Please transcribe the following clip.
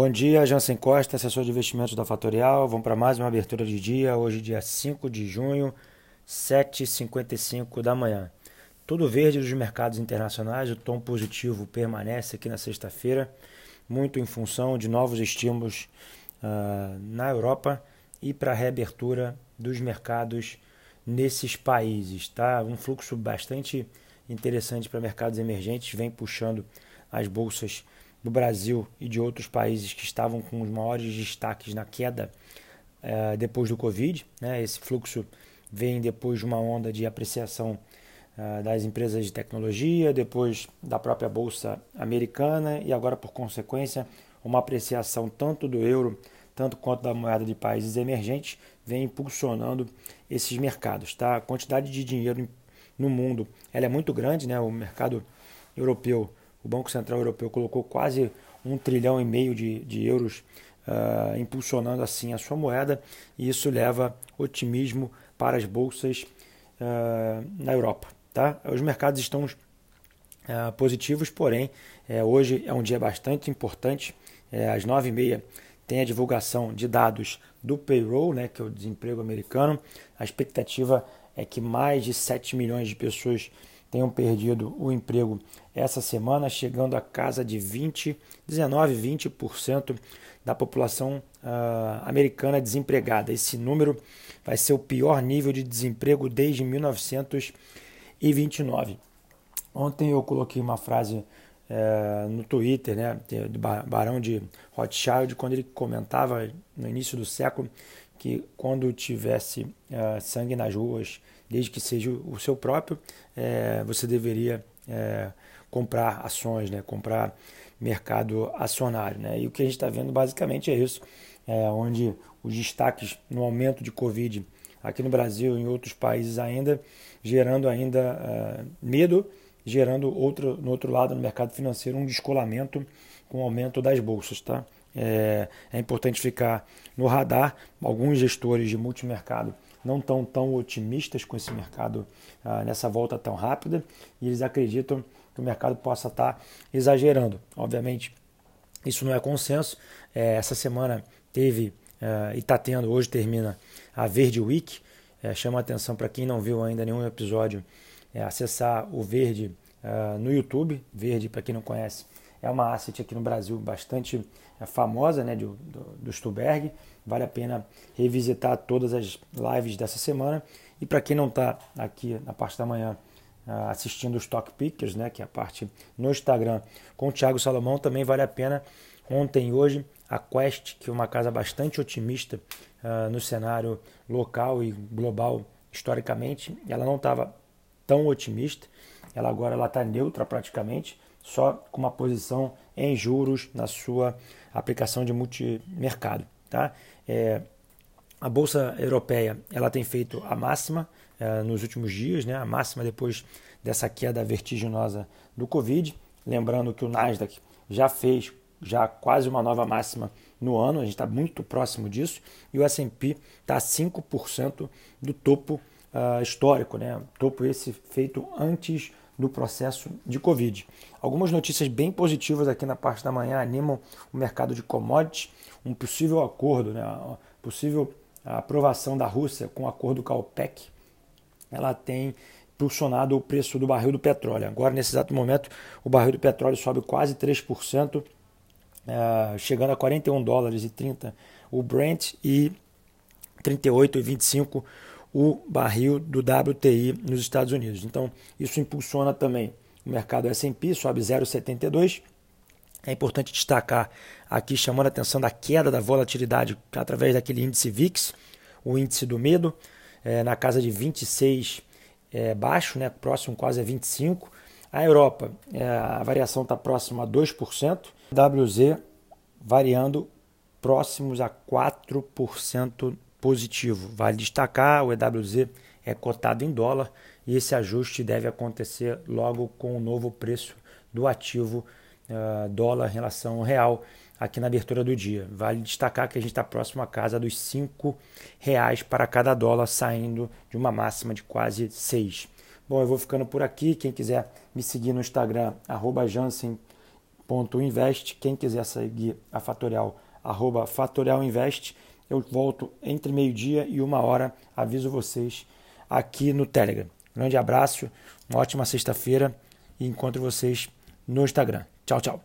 Bom dia, Jansen Costa, assessor de investimentos da Fatorial. Vamos para mais uma abertura de dia, hoje dia 5 de junho, 7h55 da manhã. Tudo verde dos mercados internacionais, o tom positivo permanece aqui na sexta-feira, muito em função de novos estímulos uh, na Europa e para a reabertura dos mercados nesses países. Tá? Um fluxo bastante interessante para mercados emergentes, vem puxando as bolsas do Brasil e de outros países que estavam com os maiores destaques na queda uh, depois do Covid. Né? Esse fluxo vem depois de uma onda de apreciação uh, das empresas de tecnologia, depois da própria bolsa americana e agora, por consequência, uma apreciação tanto do euro tanto quanto da moeda de países emergentes vem impulsionando esses mercados. Tá? A quantidade de dinheiro no mundo ela é muito grande, né? o mercado europeu o Banco Central Europeu colocou quase um trilhão e meio de, de euros uh, impulsionando assim a sua moeda e isso leva otimismo para as bolsas uh, na Europa. Tá? Os mercados estão uh, positivos, porém hoje é um dia bastante importante. às nove e meia tem a divulgação de dados do payroll, né, que é o desemprego americano. A expectativa é que mais de 7 milhões de pessoas tenham perdido o emprego essa semana, chegando a casa de 20, 19, 20% da população uh, americana desempregada. Esse número vai ser o pior nível de desemprego desde 1929. Ontem eu coloquei uma frase uh, no Twitter, né, Barão de Rothschild, quando ele comentava no início do século que quando tivesse uh, sangue nas ruas, desde que seja o seu próprio, é, você deveria é, comprar ações, né, comprar mercado acionário. Né? E o que a gente está vendo basicamente é isso, é, onde os destaques no aumento de Covid aqui no Brasil e em outros países ainda, gerando ainda é, medo, gerando outro, no outro lado no mercado financeiro um descolamento com o aumento das bolsas. Tá? É, é importante ficar no radar. Alguns gestores de multimercado não estão tão otimistas com esse mercado ah, nessa volta tão rápida e eles acreditam que o mercado possa estar tá exagerando. Obviamente, isso não é consenso. É, essa semana teve é, e está tendo, hoje termina a Verde Week. É, chama atenção para quem não viu ainda nenhum episódio, é, acessar o Verde uh, no YouTube. Verde, para quem não conhece, é uma asset aqui no Brasil bastante é, famosa né, do, do, do Stuberg. Vale a pena revisitar todas as lives dessa semana. E para quem não está aqui na parte da manhã uh, assistindo os Stock Pickers, né, que é a parte no Instagram com o Thiago Salomão, também vale a pena. Ontem e hoje, a Quest, que é uma casa bastante otimista uh, no cenário local e global historicamente, ela não estava tão otimista. Ela agora ela está neutra praticamente só com uma posição em juros na sua aplicação de multimercado. Tá? É, a Bolsa Europeia ela tem feito a máxima é, nos últimos dias, né? a máxima depois dessa queda vertiginosa do Covid. Lembrando que o Nasdaq já fez já quase uma nova máxima no ano, a gente está muito próximo disso, e o S&P está a 5% do topo uh, histórico, né? topo esse feito antes do processo de Covid. Algumas notícias bem positivas aqui na parte da manhã animam o mercado de commodities, um possível acordo, né, possível aprovação da Rússia com o acordo com a OPEC, ela tem impulsionado o preço do barril do petróleo. Agora, nesse exato momento, o barril do petróleo sobe quase 3%, é, chegando a 41 dólares e 30 o Brent e 38,25 o barril do WTI nos Estados Unidos. Então, isso impulsiona também o mercado S&P, sobe 0,72. É importante destacar aqui, chamando a atenção da queda da volatilidade através daquele índice VIX, o índice do medo, é, na casa de 26 é, baixo, né, próximo quase a 25. A Europa, é, a variação está próxima a 2%, WZ variando próximos a 4% positivo. Vale destacar, o EWZ é cotado em dólar e esse ajuste deve acontecer logo com o novo preço do ativo uh, dólar em relação ao real aqui na abertura do dia. Vale destacar que a gente está próximo à casa dos R$ reais para cada dólar, saindo de uma máxima de quase 6. Bom, eu vou ficando por aqui. Quem quiser me seguir no Instagram, arroba Jansen fatorial.invest. Quem quiser seguir a Fatorial, arroba. Eu volto entre meio-dia e uma hora, aviso vocês aqui no Telegram. Grande abraço, uma ótima sexta-feira e encontro vocês no Instagram. Tchau, tchau.